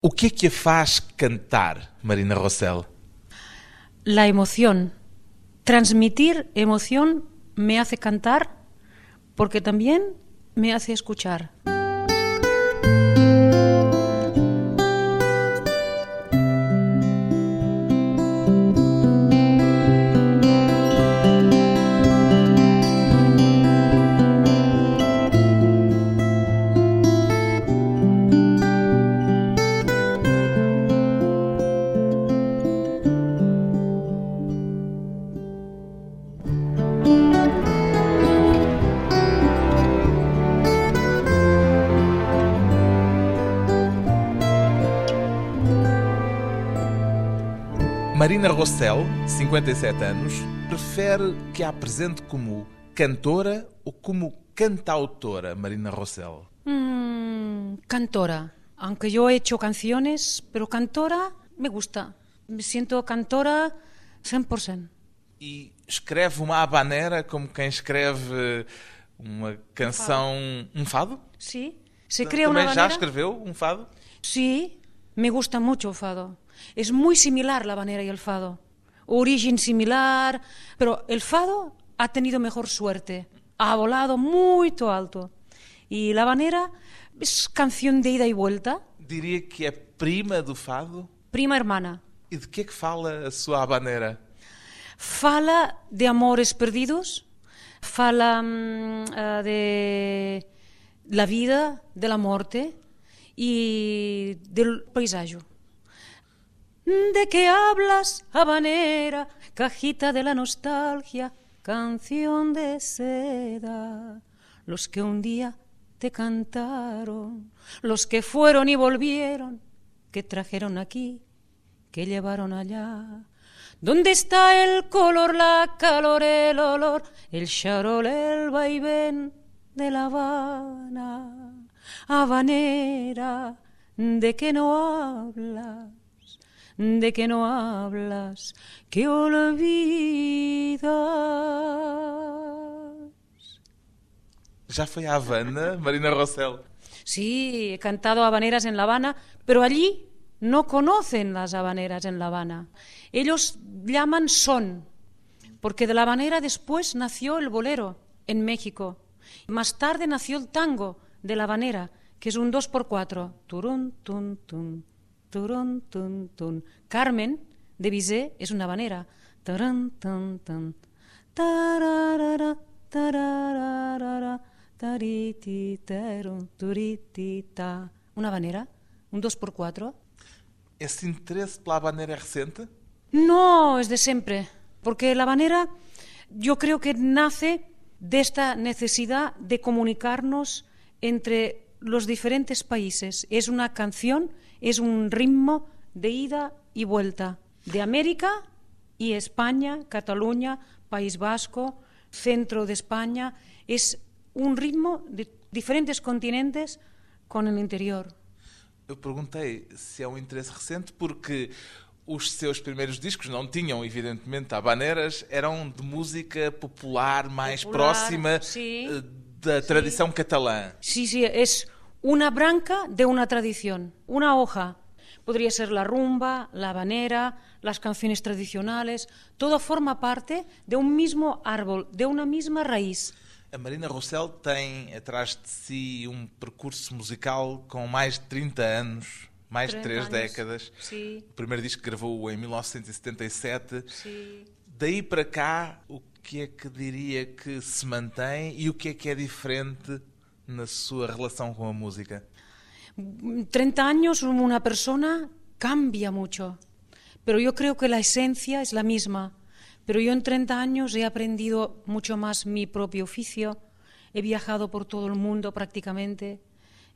O que é cantar, Marina Rossell? La emoción. Transmitir emoción me hace cantar porque también me hace escuchar. Marina Rossell, 57 anos, prefere que a apresente como cantora ou como cantautora, Marina Rossell? Mm, cantora. Aunque yo he hecho canciones, pero cantora me gusta. Me siento cantora 100%. E escreve uma habanera como quem escreve uma canção, um fado? Sí. Se crea Também una já escreveu um fado? Sí, me gusta mucho el fado. Es muy similar la habanera y el fado. Origen similar, pero el fado ha tenido mejor suerte. Ha volado muy alto. Y la habanera es canción de ida y vuelta, Diria que é prima do fado? prima hermana. E de que é que fala a sua habanera? Fala de amores perdidos, fala mm, eh, de la vida, de la muerte y del paisaje. ¿De qué hablas, habanera, cajita de la nostalgia, canción de seda? Los que un día te cantaron, los que fueron y volvieron, que trajeron aquí, que llevaron allá. ¿Dónde está el color, la calor, el olor, el charol, el vaivén de La Habana? Habanera, ¿de qué no hablas? ¿De qué no hablas? Que olvidas. Já foi à Havana, Marina Rossell? Sí, he cantado habaneras en La Habana, pero allí no conocen las habaneras en La Habana. Ellos llaman son, porque de la habanera después nació el bolero en México. Más tarde nació el tango de la habanera, que es un 2x4. Turun, tun, tun, turun, tun, tun. Carmen de Bizet es una habanera. Tarán, tan, tan. Tararara, tararara, tariti, terun, turitita. Una habanera, un 2x4. Esse interesse pela habanera é recente? No, es de siempre, porque la habanera yo creo que nace de esta necesidad de comunicarnos entre los diferentes países. Es una canción, es un ritmo de ida y vuelta de América y España, Cataluña, País Vasco, centro de España. Es un ritmo de diferentes continentes con el interior. Eu perguntei se é um interesse recente porque os seus primeiros discos não tinham, evidentemente, habaneiras, eram de música popular, mais Popular, próxima sim. eh, da tradição catalã. Sí, sí, es una branca de una tradición, una hoja. Podría ser la rumba, la habanera, las canciones tradicionales. Todo forma parte de un mismo árbol, de una misma raíz. A Marina Rossell tem atrás de si um percurso musical com mais de 30 anos, mais de 30 três anos. décadas. Sí, O primeiro disco que gravou em 1977. sí. Daí para cá, o que é que diria que se mantém e o que é que é diferente na sua relação com a música? 30 años una persona cambia mucho, pero yo creo que la esencia es la misma. Pero yo en 30 años he aprendido mucho más mi propio oficio, he viajado por todo el mundo prácticamente,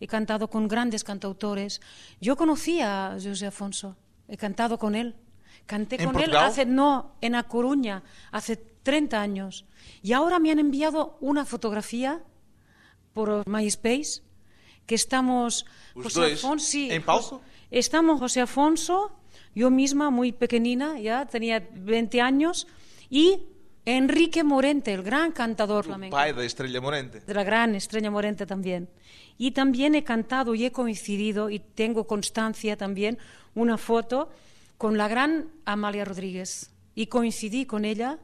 he cantado con grandes cantautores. Yo conocí a José Afonso, he cantado con él. Canté ¿En con él Portugal? hace, no, en A Coruña, hace 30 años. Y ahora me han enviado una fotografía por MySpace que estamos Os José dois Afonso, sí, em palco? Estamos José Afonso, yo misma muy pequeñina, ya tenía 20 años, y Enrique Morente, el gran cantador flamenco. pai da Estrela Morente. de la gran Estrella Morente también. Y también he cantado y he coincidido, y tengo constancia también, una foto con la gran Amalia Rodríguez. Y coincidí con ella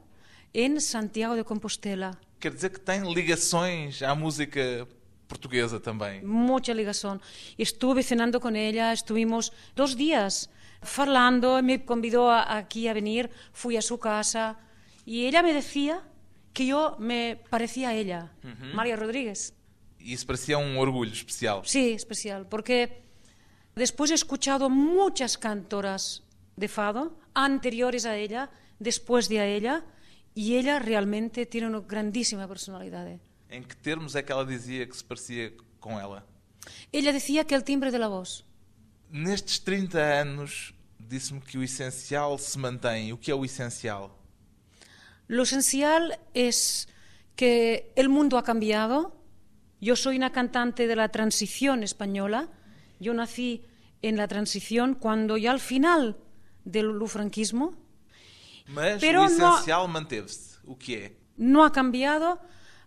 en Santiago de Compostela. Quer dizer que tem ligações à música portuguesa também. Mucha ligación. Estuve cenando con ella, estuvimos dos días hablando, me convidó a- aquí a venir, fui a su casa y ella me decía que yo me parecía a ella, María Rodríguez. E isso parecia um orgulho especial. Sí, especial, porque después he escuchado muchas cantoras de fado anteriores a ella, después de a ella, y ella realmente tiene una grandísima personalidad. Em que termos é que ela dizia que se parecia com ela? Ella decía que el timbre de la voz. Nestes 30 anos, disse-me que o essencial se mantém. O que é o essencial? Lo esencial es que el mundo ha cambiado. Yo soy una cantante de la transición española. Yo nací en la transición cuando ya al final del franquismo Mas Pero o não- essencial manteve-se. O que é? no ha cambiado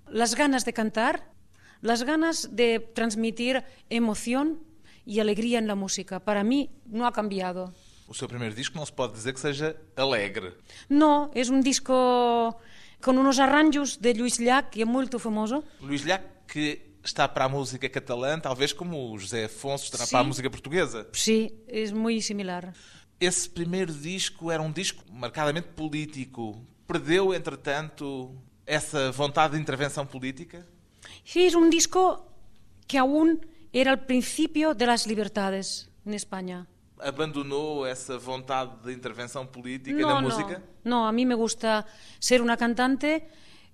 las ganas de cantar, las ganas de transmitir emoción y alegría en la música. Para mí no ha cambiado. O seu primeiro disco não se pode dizer que seja alegre. No, es un disco con unos arranjos de Luis Llach, que es muy famoso. Luís Llach, que está para a música catalã, talvez como o José Afonso estará para a Sim. música portuguesa. Sí, es muy similar. Esse primeiro disco era um disco marcadamente político. Perdeu, entretanto, essa vontade de intervenção política? Es un disco que aún era el principio de las libertades en España. Abandonou essa vontade de intervenção política na no, música? no, a mí me gusta ser una cantante.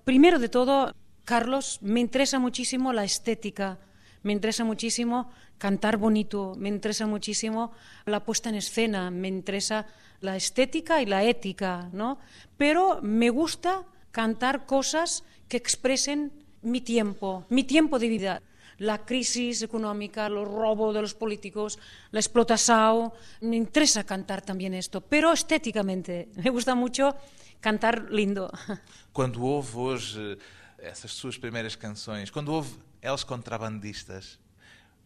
Primero de todo, Carlos, me interesa muchísimo la estética, me interesa muchísimo cantar bonito, me interesa muchísimo la puesta en escena, me interesa la estética y la ética, ¿no? Pero me gusta cantar cosas que expresen mi tiempo, mi tiempo de vida. La crisis económica, los robos de los políticos, la explotación. Me interesa cantar también esto, pero estéticamente. Me gusta mucho cantar lindo. Quando houve hoje essas suas primeiras canções, quando houve elas contrabandistas,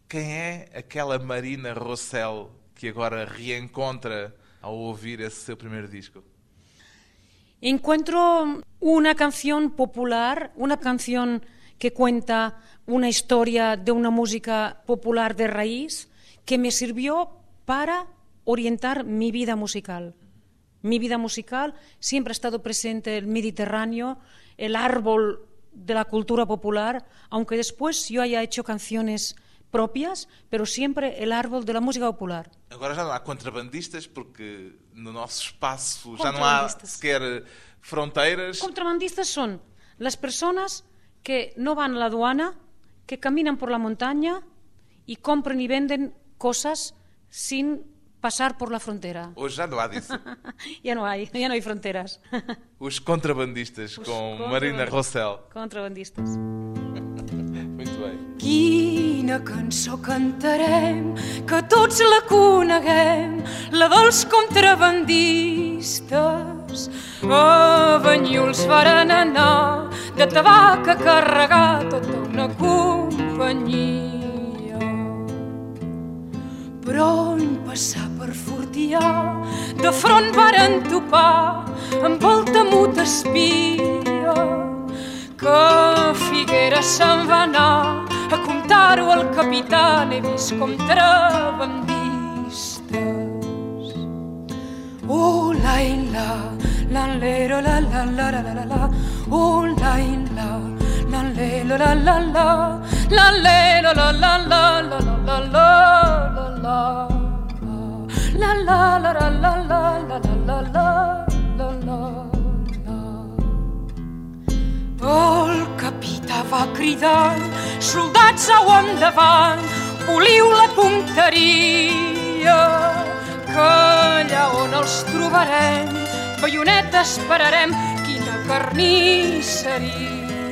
quem é aquela Marina Rossell que agora reencontra ao ouvir esse seu primeiro disco? Encuentro una canción popular, una canción que cuenta una historia de una música popular de raíz que me sirvió para orientar mi vida musical. Mi vida musical siempre ha estado presente el Mediterráneo, el árbol de la cultura popular, aunque después yo haya hecho canciones propias, pero siempre el árbol de la música popular. Agora já não há contrabandistas porque no nosso espaço já não há sequer fronteiras. Contrabandistas son las personas que no van a la aduana, que caminan por la montaña y compran y venden cosas sin pasar por la frontera. Hoje já não há disso. ya no hay, ya no hay fronteras. Os contrabandistas Os com Marina contrabandistas. Rossell. Contrabandistas. Muito bem. Quina cançó cantarem, que tots la coneguem, la dels contrabandistes. A Banyuls varen anar, de tabac a carregar tota una companyia. Però en passar per Fortià, de front varen topar amb el temut espia que Figueres se'n va anar a comptar-ho al capità he vist contrabandistes. Oh, la, la, la, lero, la, la, la, la, la, la. Oh, la, la, la, lero, la, la, la, la, lero, la, la, la, la, la, la, la, la, la. La la la la la la la la la el capità va cridant, soldats au endavant, poliu la punteria, que allà on els trobarem, baionetes esperarem, quina carnisseria.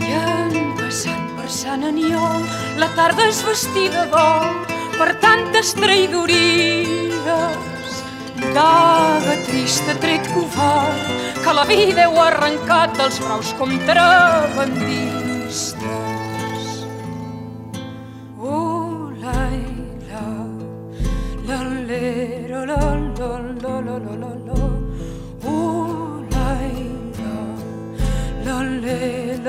I en passant per Sant Aniol, la tarda és vestida d'or per tantes traïdories. daga trista tret covard que la vida heu arrencat dels braus contrabandistes. Oh, la, la, la, la, la, la, la, la, la, la. Oh, la, la, la, la, la, la,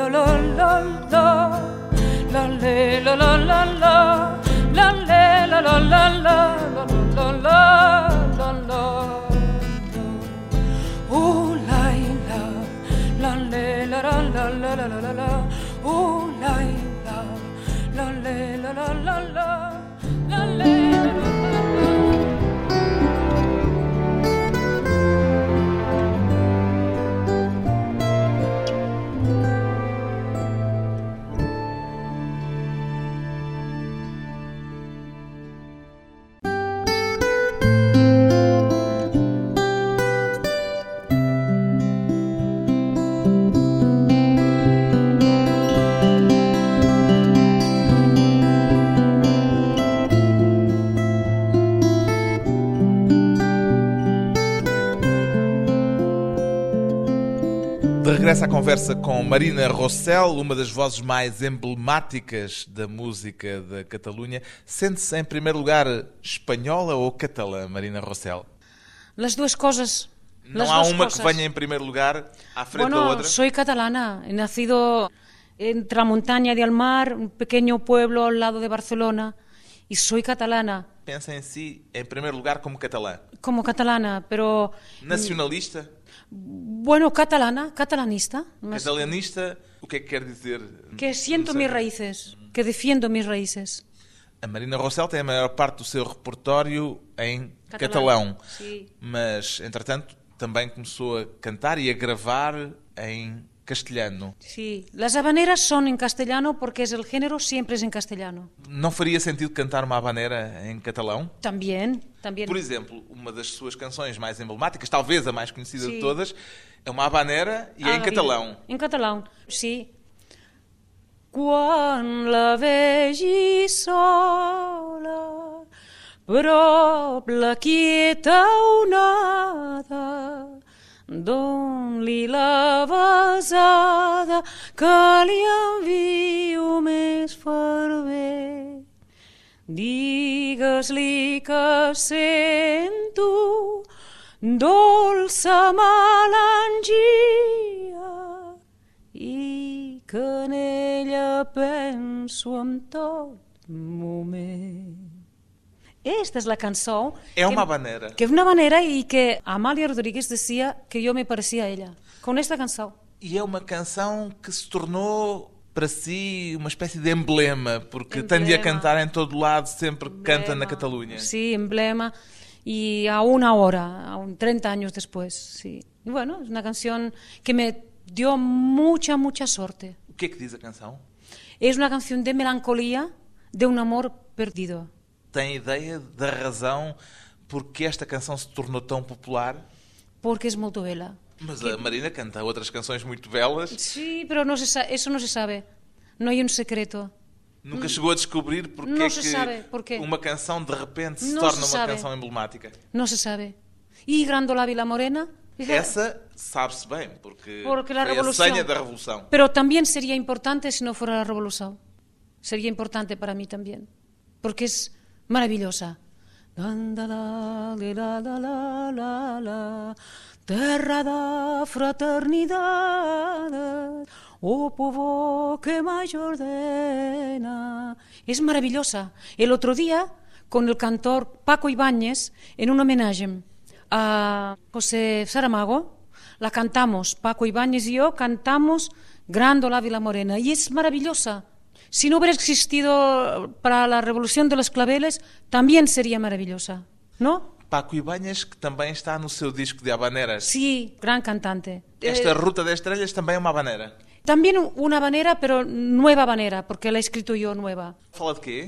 la, la, la, la, la, la, la, la, la, la, la, la, Regresso à conversa com Marina Rossell, uma das vozes mais emblemáticas da música da Catalunha. Sente-se, em primeiro lugar, espanhola ou catalã, Marina Rossell? Las duas cosas. Não las há uma cosas. que venha em primeiro lugar à frente da Bueno, outra? soy catalana. He nacido entre la montaña de Almar, un pequeño pueblo al lado de Barcelona, y soy catalana. Pensa em si, em primeiro lugar, como catalã. Como catalana, pero Nacionalista? Bueno, catalana, catalanista. más- Catalanista? O que é que quer dizer? Que siento mis raíces, que defiendo mis raíces. A Marina Rossell tem a maior parte do seu repertório em Catalão. catalão. Mas, entretanto, também começou a cantar e a gravar em castelhano. Sí, las habaneras son en castellano porque el género siempre es en castellano. Não faria sentido cantar uma habanera em catalão? También, también. Por exemplo, uma das suas canções mais emblemáticas, talvez a mais conhecida de Sim. todas, é uma habanera e é em Ah, catalão. En catalán, sí. Quan la vegi sola, prop la quieta onada, don-li la besada que li envio més fervent. Digues-li que sento dolça melangia i que en ella penso en tot moment. Esta é a canção. É uma maneira. Que é uma maneira e que Amália Rodrigues dizia que eu me parecia a ela, com esta canção. E é uma canção que se tornou para si uma espécie de emblema, porque tendia a cantar em todo lado sempre que emblema. canta na Catalunha. Sim, sí, emblema. E a uma hora, a 30 anos depois, sim. Sí. E, bueno, é uma canção que me deu muita, muita sorte. O que é que diz a canção? É uma canção de melancolia de um amor perdido. Tem ideia da razão porque esta canção se tornou tão popular? Porque es muy bella. Mas a Marina canta outras canções muito belas. Se sa- eso no se sabe. No hay un secreto. Nunca chegou a descobrir porque Não é se que sabe porquê. uma canção de repente se Não torna se uma canção emblemática. No se sabe. Y Grandola Vila Morena. Essa sabe-se bem, porque, Porque foi revolución. a senha da revolução. Pero también sería importante si no fuera la revolución. Sería importante para mí también. Porque es maravillosa. Terra da fraternidad, oh povo que mayor ordena. Es maravillosa. El otro día, con el cantor Paco Ibáñez, en un homenaje a José Saramago, la cantamos, Paco Ibáñez y yo cantamos Grándola Vila Morena y es maravillosa. Si no hubiera existido para la revolución de los claveles, también sería maravillosa, ¿no? Paco Ibáñez, que também está no seu disco de habaneras. Sí, gran cantante. Esta Eh, Ruta das Estrellas também é uma habanera. también una habanera, pero nueva habanera, porque la he escrito yo nueva. Fala de quê?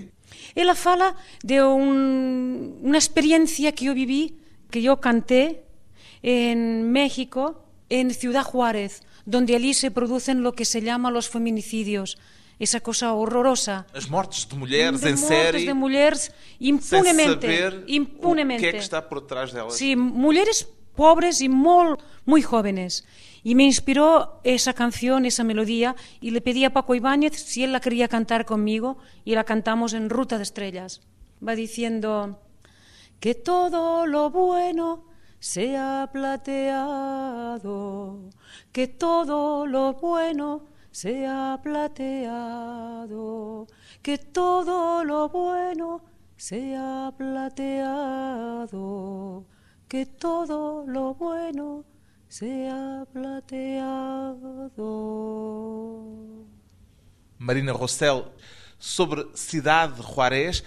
Ella fala de un- una experiencia que yo viví, que yo canté en México, en Ciudad Juárez, donde allí se producen lo que se llama los feminicidios. Esa cosa horrorosa. As mortes de mulheres de em mortes série, de mulheres sem impunemente. saber impunemente. o que é que está por trás delas. Sí, mulheres pobres y muy, muy jóvenes. Y me inspiró esa canción, esa melodía, y le pedí a Paco Ibáñez si él la quería cantar conmigo, y la cantamos en Ruta de Estrellas. Va diciendo que todo lo bueno sea plateado, que todo lo bueno sea plateado, que todo lo bueno sea plateado, que todo lo bueno sea plateado. Marina Rossell, sobre Cidade de Juarez,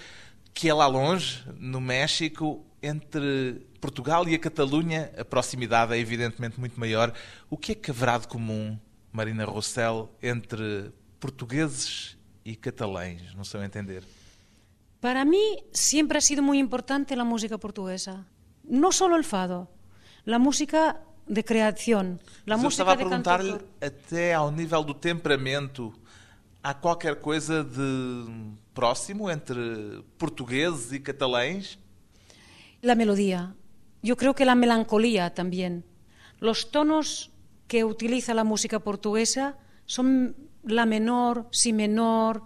que é lá longe, no México, entre Portugal e a Catalunha, a proximidade é evidentemente muito maior. O que é que haverá de comum, Marina Rossell, entre portugueses e catalães, no seu entender? Para mí siempre ha sido muy importante la música portuguesa. No solo el fado, la música de creación, la Mas eu estava música a de perguntar-lhe, até ao nível do temperamento, há qualquer coisa de próximo entre portugueses e catalães? La melodía. Yo creo que la melancolía también. Los tonos que utiliza la música portuguesa son la menor, si menor,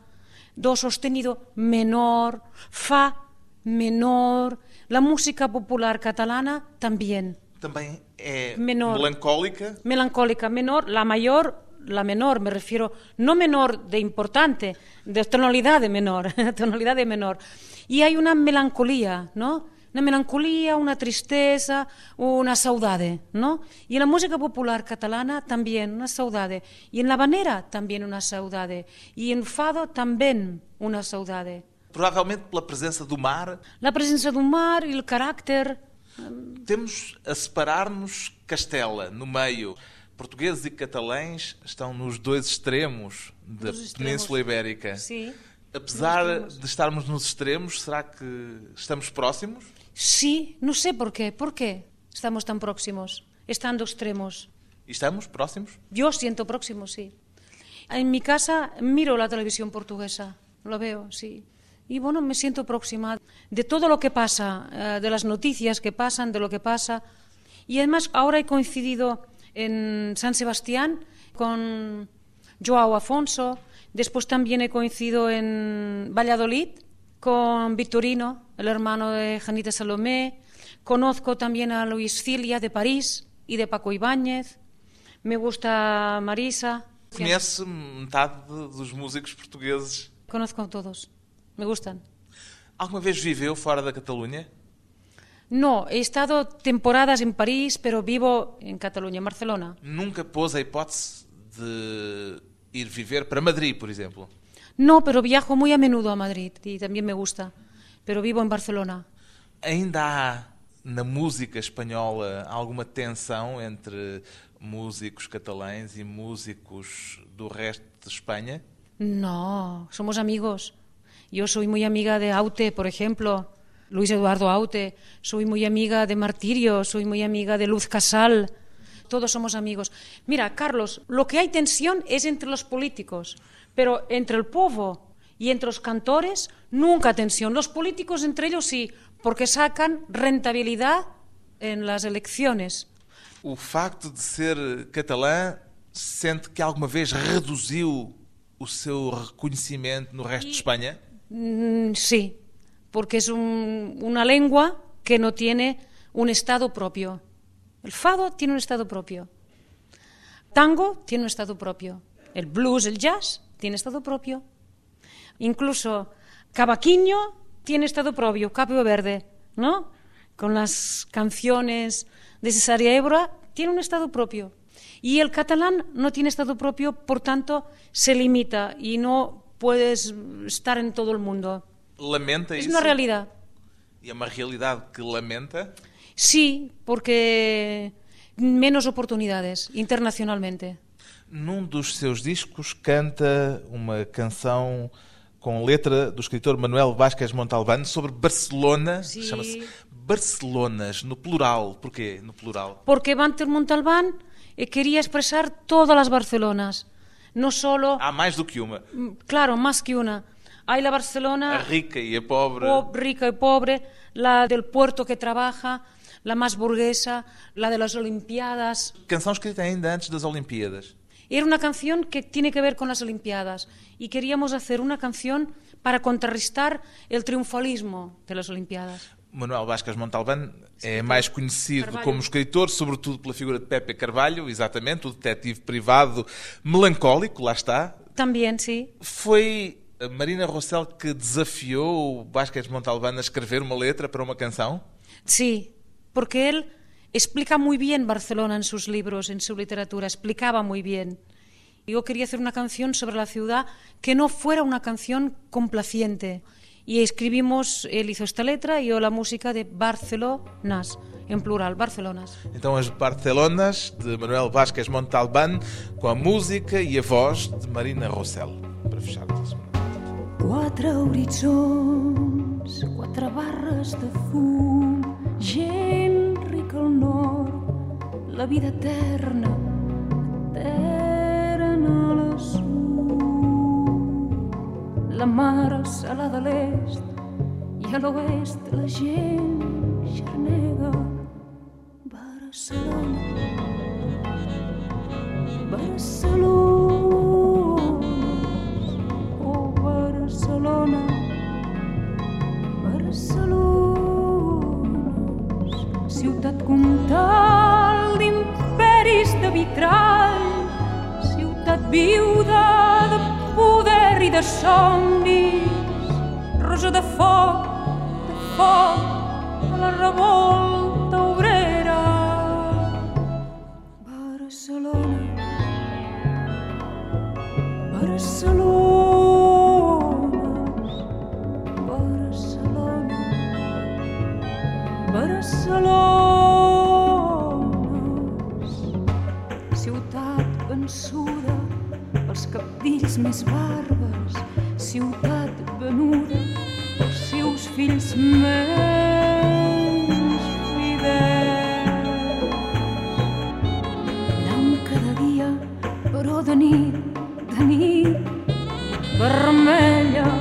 do sostenido menor, fa menor. La música popular catalana también. Também é Menor. melancólica? Melancólica menor, la mayor, la menor, me refiero, no menor de importante, de tonalidad de menor, tonalidad de menor. Y hay una melancolía, ¿no? Una melancolía, una tristeza, una saudade, ¿no? Y en la música popular catalana también una saudade. Y en la banera también una saudade. Y en fado también una saudade. Provavelmente pela presença do mar, La presencia de un mar y el carácter temos a separar-nos Castela, no meio. Portugueses e catalães estão nos dois extremos da Dos extremos. Península Ibérica. Sí. Apesar de estarmos nos extremos, será que estamos próximos? Sí, no sé por qué. ¿Por qué estamos tan próximos, estando extremos? Estamos próximos? Yo siento próximo, sí. En mi casa miro la televisión portuguesa, lo veo, sí. Y bueno, me siento próxima de todo lo que pasa, eh, de las noticias que pasan, de lo que pasa. Y además ahora he coincidido en San Sebastián con Joao Afonso, después también he coincidido en Valladolid con Victorino, el hermano de Janita Salomé. Conozco también a Luis Cilia de París y de Paco Ibáñez. Me gusta Marisa. Conhece metade dos músicos portugueses. Conozco a todos. Me gustan. Alguma vez viveu fora da Catalunha? No, he estado temporadas en París, pero vivo en Cataluña, en Barcelona. Nunca pôs a hipótese de ir viver para Madrid, por exemplo? No, pero viajo muy a menudo a Madrid y también me gusta. Pero vivo en Barcelona. Ainda há na música espanhola alguma tensão entre músicos catalães e músicos do resto de Espanha? No, somos amigos. Yo soy muy amiga de Aute, por ejemplo, Luis Eduardo Aute. Soy muy amiga de Martirio, soy muy amiga de Luz Casal. Todos somos amigos. Mira, Carlos, lo que hay tensión es entre los políticos, pero entre el povo y entre los cantores nunca tensión. Los políticos entre ellos sí, porque sacan rentabilidad en las elecciones. O facto de ser catalã sente que alguma vez reduziu o seu reconhecimento no resto de Espanha? Mm, sí, porque es un- una lengua que no tiene un estado propio. El fado tiene un estado propio. Tango tiene un estado propio. El blues, el jazz, tiene estado propio. Incluso Cavaquinho tiene estado propio, Capio Verde, ¿no? Con las canciones de Cesaria Évora, tiene un estado propio. Y el catalán no tiene estado propio, por tanto, se limita y no puedes estar en todo el mundo. Lamenta Es isso? una realidad. É uma realidade que lamenta? Sí, porque menos oportunidades internacionalmente. Num dos seus discos canta uma canção com letra do escritor Manuel Vázquez Montalbán sobre Barcelona. Chama-se Barcelonas, no plural. Porquê no plural? Porque Banter Montalbán eh, quería expresar todas las Barcelonas. no solo, Há mais do que uma. claro, más que una. Hay la Barcelona A rica e a pobre. po- rica y pobre, la del puerto que trabaja, la más burguesa, la de las Olimpiadas. Canção escrita ainda antes das Olimpíadas. Era una canción que tiene que ver con las Olimpiadas y queríamos hacer una canción para contrarrestar el triunfalismo de las Olimpiadas. Manuel Vasquez Montalbán é mais conhecido Carvalho. como escritor, sobretudo pela figura de Pepe Carvalho, exatamente, o detetive privado melancólico, lá está. También, sí. Foi a Marina Rossell que desafiou o Vasquez Montalbán a escrever uma letra para uma canção? Sí, porque él explica muy bien Barcelona en sus libros, en su literatura, explicaba muy bien. Yo quería hacer una canción sobre la ciudad que no fuera una canción complaciente. Y escribimos, él hizo esta letra y yo la música de Barcelonas, en plural, Barcelonas. Então as Barcelonas de Manuel Vasquez Montalbán com a música e a voz de Marina Rossell. Para fecharmos. Quatre horitzons, quatre barres de fum, gent la vida eterna, eterna la sud. La mar salada a l'est i a l'oest la gent xarnega. Barcelona, Barcelona, viuda de poder i de somnis, rosa de foc, de foc, de la revolta els capdills més bàrbars, ciutat venuda, els seus fills menys fidels. Blanc cada dia, però de nit, de nit, vermella.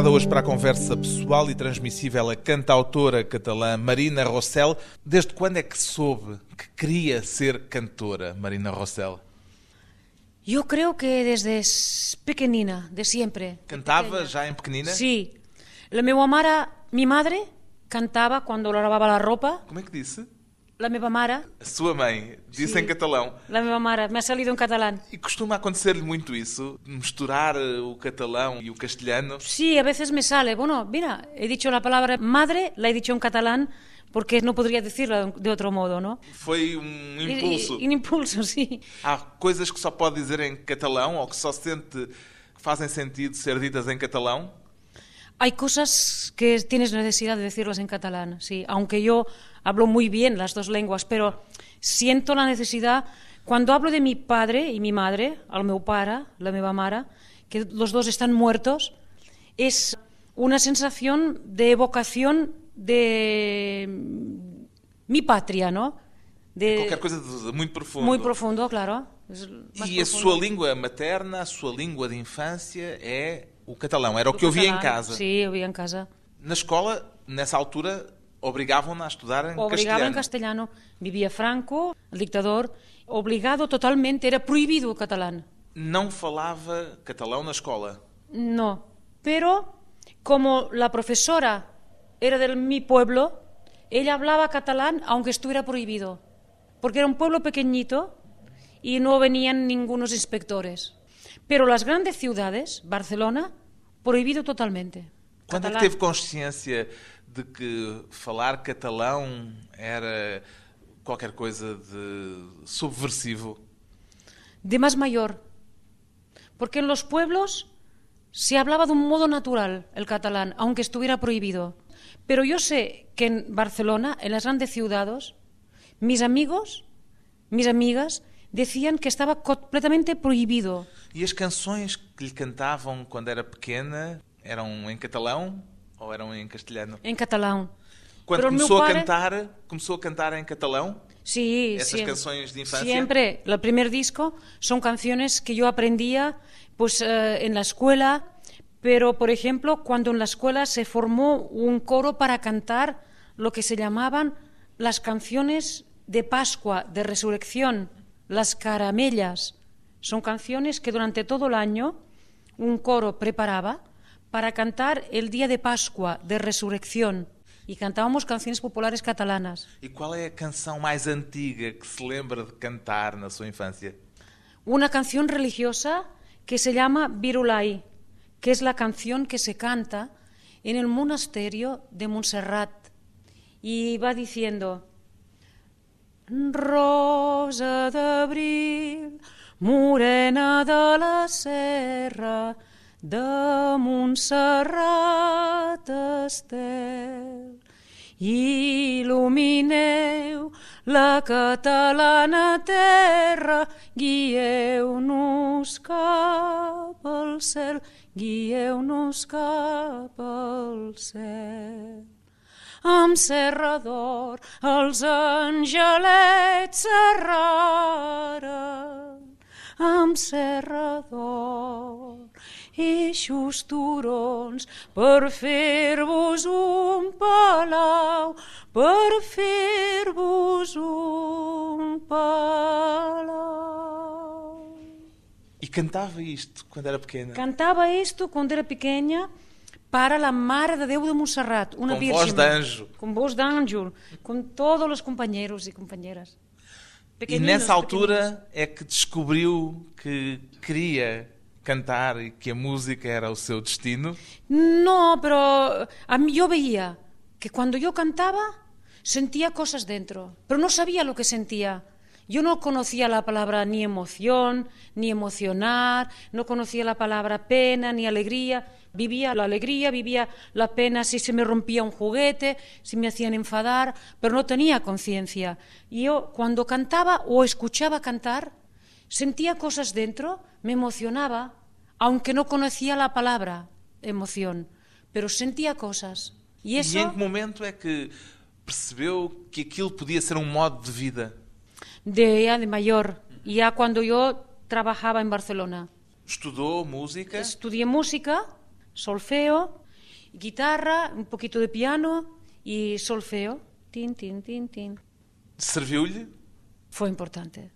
Convidada hoje para a conversa pessoal e transmissível a cantautora catalã Marina Rossell. Desde quando é que soube que queria ser cantora, Marina Rossell? Yo creo que desde pequeñina, de siempre. de Cantava já em pequenina? Sí. La meva mare, mi madre, cantaba cuando lavaba la ropa. Como é que disse? La meva mare, A sua mãe disse Sim. em catalão. la meva mare, me ha salido en catalán. E costuma acontecer-lhe muito isso? Misturar eh, o catalão e o castelhano? Sí, a veces me sale. Bueno, mira, he dicho la palabra madre, la he dicho en catalán porque no podría decirla de otro modo, ¿no? Foi um impulso. y- Un impulso, sí. Há coisas que só pode dizer em catalão ou que só sente que fazem sentido ser ditas em catalão? Hay cosas que tienes necesidad de decirlas en catalán, sí, aunque yo hablo muy bien las dos lenguas, pero siento la necesidad, cuando hablo de mi padre y mi madre, al meu pare, la meva mare, que los dos están muertos, es una sensación de evocación de mi patria, ¿no? De, Qualquer coisa de, muito profundo. Muy profundo, claro. E a sua língua materna, a sua língua de infância é o catalão. Era o que eu via em casa. Sí, eu via en casa. Na escola, nessa altura, obrigavam-na a estudar em en castelhano. castellano. Vivía Franco, el dictador, obligado totalmente, era prohibido el catalán. Não falava catalão na escola. No, pero como la profesora era de mi pueblo, ella hablaba catalán aunque estuviera prohibido, porque era un pueblo pequeñito y no venían ningunos inspectores. Pero las grandes ciudades, Barcelona, prohibido totalmente. Quando é que teve consciência de que falar catalão era qualquer coisa de subversivo? de más mayor, porque en los pueblos se hablaba de un modo natural el catalán, aunque estuviera prohibido. Pero yo sé que en Barcelona, en las grandes ciudades, mis amigos, mis amigas, decían que estaba completamente prohibido. E as canções que lhe cantavam quando era pequena eram em catalão ou eram em castelhano? En catalán. Quando Pero começou a cantar, começou a cantar em catalão? Sí, Esas siem- canciones de infancia. Siempre, el primer disco son canciones que yo aprendía pues eh, en la escuela, pero por ejemplo, cuando en la escuela se formó un coro para cantar lo que se llamaban las canciones de Pascua, de Resurrección, las caramellas. Son canciones que durante todo el año un coro preparaba para cantar el día de Pascua, de Resurrección. Y cantábamos canciones populares catalanas. E qual é a canção mais antiga que se lembra de cantar na sua infância? una canción religiosa que se llama Virulai, que es la canción que se canta en el monasterio de Montserrat. Y va diciendo, Rosa d'abril, morena de la serra, de Montserrat estel. Il·lumineu la catalana terra, guieu-nos cap al cel, guieu-nos cap al cel. Amb serra d'or els angelets serraren, amb serra d'or eixos turons per fer-vos un palau, per fer-vos un palau. E cantava isto quando era pequena? Cantava isto quando era pequena para la Mare de Déu de Montserrat, una Com virgen. voz de anjo. Com voz de ángel, com todos os companheiros e companheiras. E nessa pequeninos. altura é que descobriu que queria cantar e que a música era o seu destino? No, pero a mí yo veía que cuando yo cantaba sentía cosas dentro, pero no sabía lo que sentía. Yo no conocía la palabra ni emoción, ni emocionar, no conocía la palabra pena, ni alegría. Vivía la alegría, vivía la pena si se me rompía un juguete, si me hacían enfadar, pero no tenía conciencia. Y yo cuando cantaba o escuchaba cantar, sentía cosas dentro, me emocionaba, aunque no conocía la palabra emoción, pero sentía cosas. Y E eso em que momento é que percebeu que aquilo podia ser um modo de vida? de ya de mayor, ya cuando yo trabajaba en Barcelona. Estudou música? Estudié música, solfeo, guitarra, un poquito de piano y solfeo. Tin, tin, tin, tin. Serviu-lhe? Fue importante.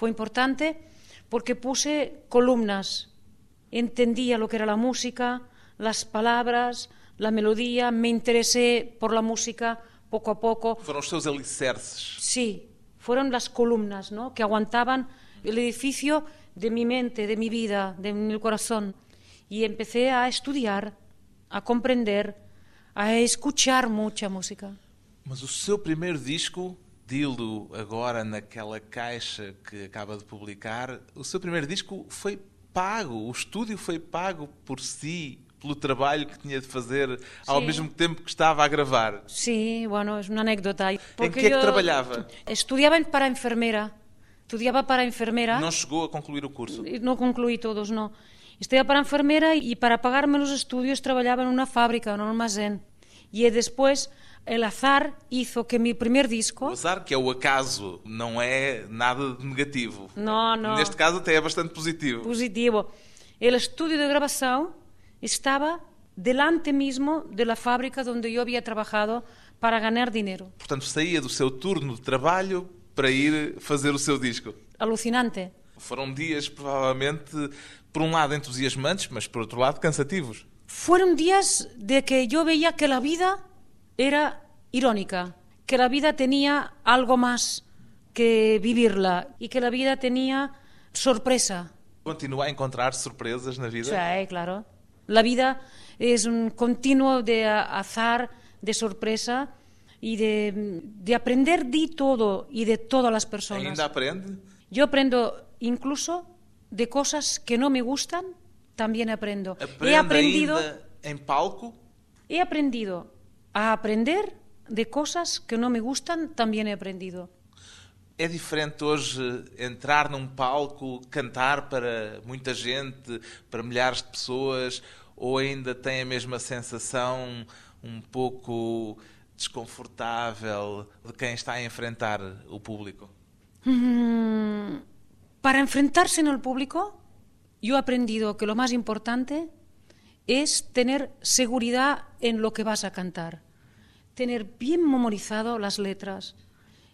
Fue importante porque puse columnas. Entendía lo que era la música, las palabras, la melodía, me interesé por la música poco a poco. Os seus alicerces. Sí, fueron las columnas ¿no? que aguantaban el edificio de mi mente, de mi vida, de mi corazón. Y empecé a estudiar, a comprender, a escuchar mucha música. Mas o seu primeiro disco, pedi-lo agora naquela caixa que acaba de publicar. O seu primeiro disco foi pago, o estúdio foi pago por si, pelo trabalho que tinha de fazer ao mesmo tempo que estava a gravar. Sim, sí, bueno, é uma anedota. Em que é que trabalhava? Estudava para enfermeira. Estudava para enfermeira. Não chegou a concluir o curso? Não concluí todos, não. Estudava para enfermeira e para pagar-me os estudos trabalhava numa fábrica, num armazém. E é depois el azar hizo que mi primer disco... O azar, que é o acaso, não é nada de negativo. Não, não. Neste caso até é bastante positivo. Positivo. El estudio de grabación estaba delante mismo de la fábrica donde yo había trabajado para ganar dinero. Portanto, saía do seu turno de trabalho para ir fazer o seu disco. Alucinante. Foram dias, provavelmente, por um lado entusiasmantes, mas por outro lado cansativos. Fueron días de que yo veía que la vida era irónica, que la vida tenía algo más que vivirla y que la vida tenía sorpresa. Continua a encontrar surpresas na vida? Sí, claro. La vida es un continuo de azar, de sorpresa y de, de aprender de todo y de todas las personas. ¿Ainda aprende? Yo aprendo incluso de cosas que no me gustan, también aprendo. Aprende he aprendido, em palco? he aprendido a aprender de cosas que no me gustan, también he aprendido. É diferente hoje entrar num palco, cantar para muita gente, para milhares de pessoas, ou ainda tem a mesma sensação um pouco desconfortável de quem está a enfrentar o público? Mm, Para enfrentarse en el público, yo he aprendido que lo más importante es tener seguridad en lo que vas a cantar, tener bien memorizado las letras,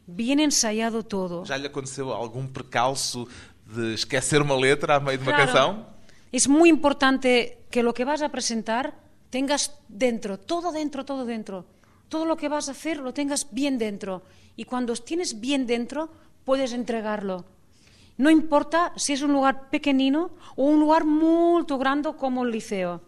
bien ensayado todo. Já lhe aconteceu algum percalço de esquecer uma letra a meio de Claro. canção? Es muy importante que lo que vas a presentar tengas dentro, todo dentro, todo dentro. Todo lo que vas a hacer lo tengas bien dentro. Y cuando tienes bien dentro, puedes entregarlo. No importa si es un lugar pequeñino o un lugar muy grande como el liceo.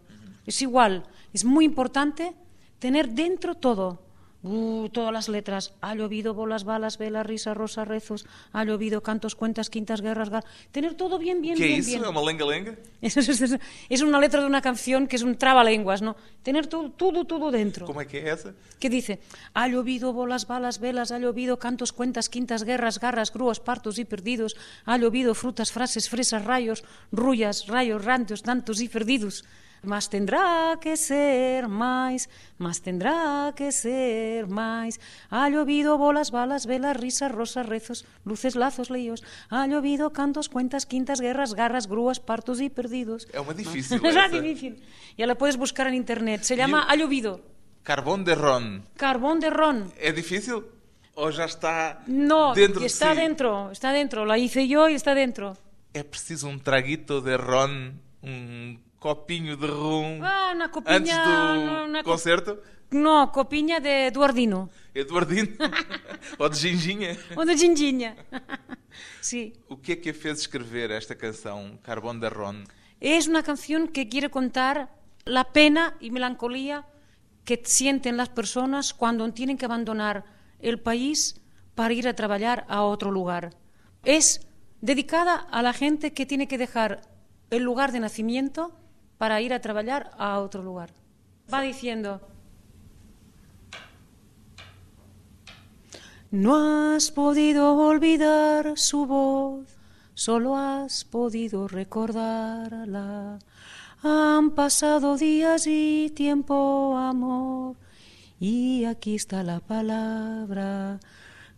Es igual. Es muy importante tener dentro todo. Uh, todas las letras. Ha llovido bolas, balas, velas, risas, rosas, rezos. Ha llovido cantos, cuentas, quintas, guerras, gar... Tener todo bien, bien, que é bien, isso? bien. É uma lenga-lenga? Es, es- es- es una letra de una canción que es un trabalenguas, ¿no? Tener todo, todo, todo dentro. Como é que é essa? Que dice, ha llovido bolas, balas, velas, ha llovido cantos, cuentas, quintas, guerras, garras, grúas, partos y perdidos, ha llovido frutas, frases, fresas, rayos, rullas, rayos, rantos, tantos y perdidos. Mas tendrá que ser más, más tendrá que ser más. Ha llovido bolas, balas, velas, risas, rosas, rezos, luces, lazos, líos. Ha llovido cantos, cuentas, quintas, guerras, garras, grúas, partos y perdidos. É uma difícil Es difícil. Ya la puedes buscar en internet. Se llama Yo- Ha llovido. Carbón de ron. Carbón de ron. É difícil? Ou já está No, dentro de está si? dentro, está dentro. La hice yo y está dentro. É preciso um traguito de ron, um copinho de rum Ah, una antes do co- concerto? no, copiña de Eduardino. Eduardino? Ou de ginginha? O de ginginha. sí. O que é que a fez escrever esta canção, Carbón de Ron? Es una canción que quiere contar la pena y melancolía que sienten las personas cuando tienen que abandonar el país para ir a trabajar a otro lugar. Es dedicada a la gente que tiene que dejar el lugar de nacimiento para ir a trabajar a otro lugar. Va diciendo, no has podido olvidar su voz, solo has podido recordarla. Han pasado días y tiempo, amor, y aquí está la palabra.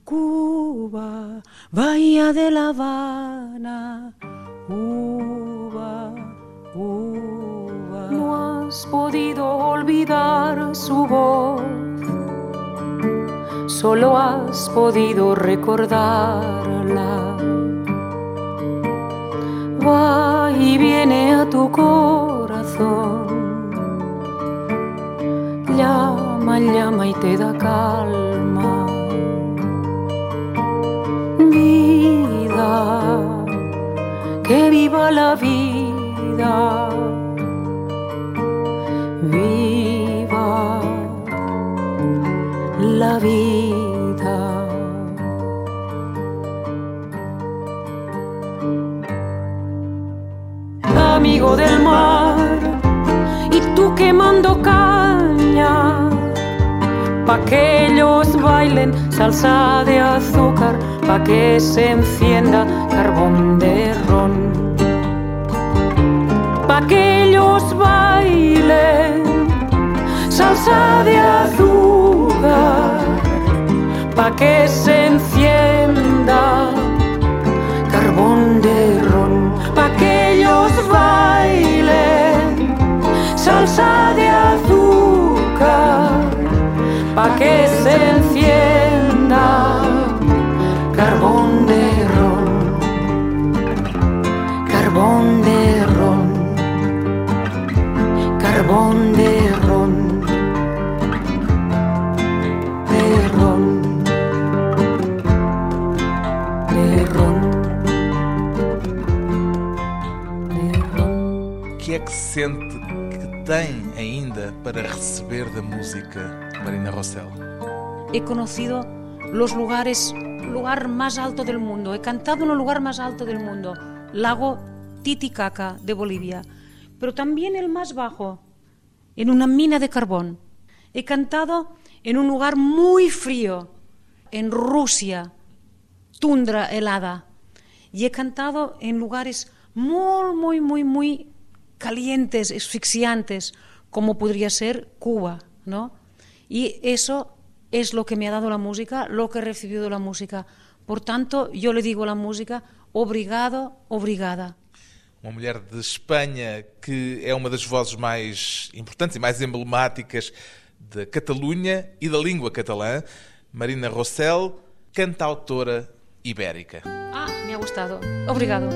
Cuba, Bahía de La Habana, Cuba, Cuba. Has podido olvidar su voz, solo has podido recordarla. Va y viene a tu corazón, llama, llama y te da calma. Vida, que viva la vida Del mar, y tú quemando caña, pa' que ellos bailen salsa de azúcar, pa' que se encienda carbón de ron. Pa' que ellos bailen salsa de azúcar, pa' que se encienda salsa de azúcar, pa' que se encienda carbón de ron, carbón de ron, carbón de ron, de ron, de ron, de ron. Que é tem ainda para receber da música, Marina Rossell? He conocido los lugares, lugar más alto del mundo. He cantado en el lugar más alto del mundo, lago Titicaca de Bolivia, pero también el más bajo, en una mina de carbón. He cantado en un lugar muy frío, en Rusia, tundra helada. Y he cantado en lugares muy, muy, muy, muy calientes, asfixiantes, como podría ser Cuba, ¿no? Y eso es lo que me ha dado la música, lo que he recibido de la música. Por tanto, yo le digo a la música, obrigado, obrigada. Uma mulher de Espanha que é uma das vozes mais importantes e mais emblemáticas da Catalunha e da língua catalã, Marina Rossell, cantautora ibérica. Ah, me ha gustado. Obrigado.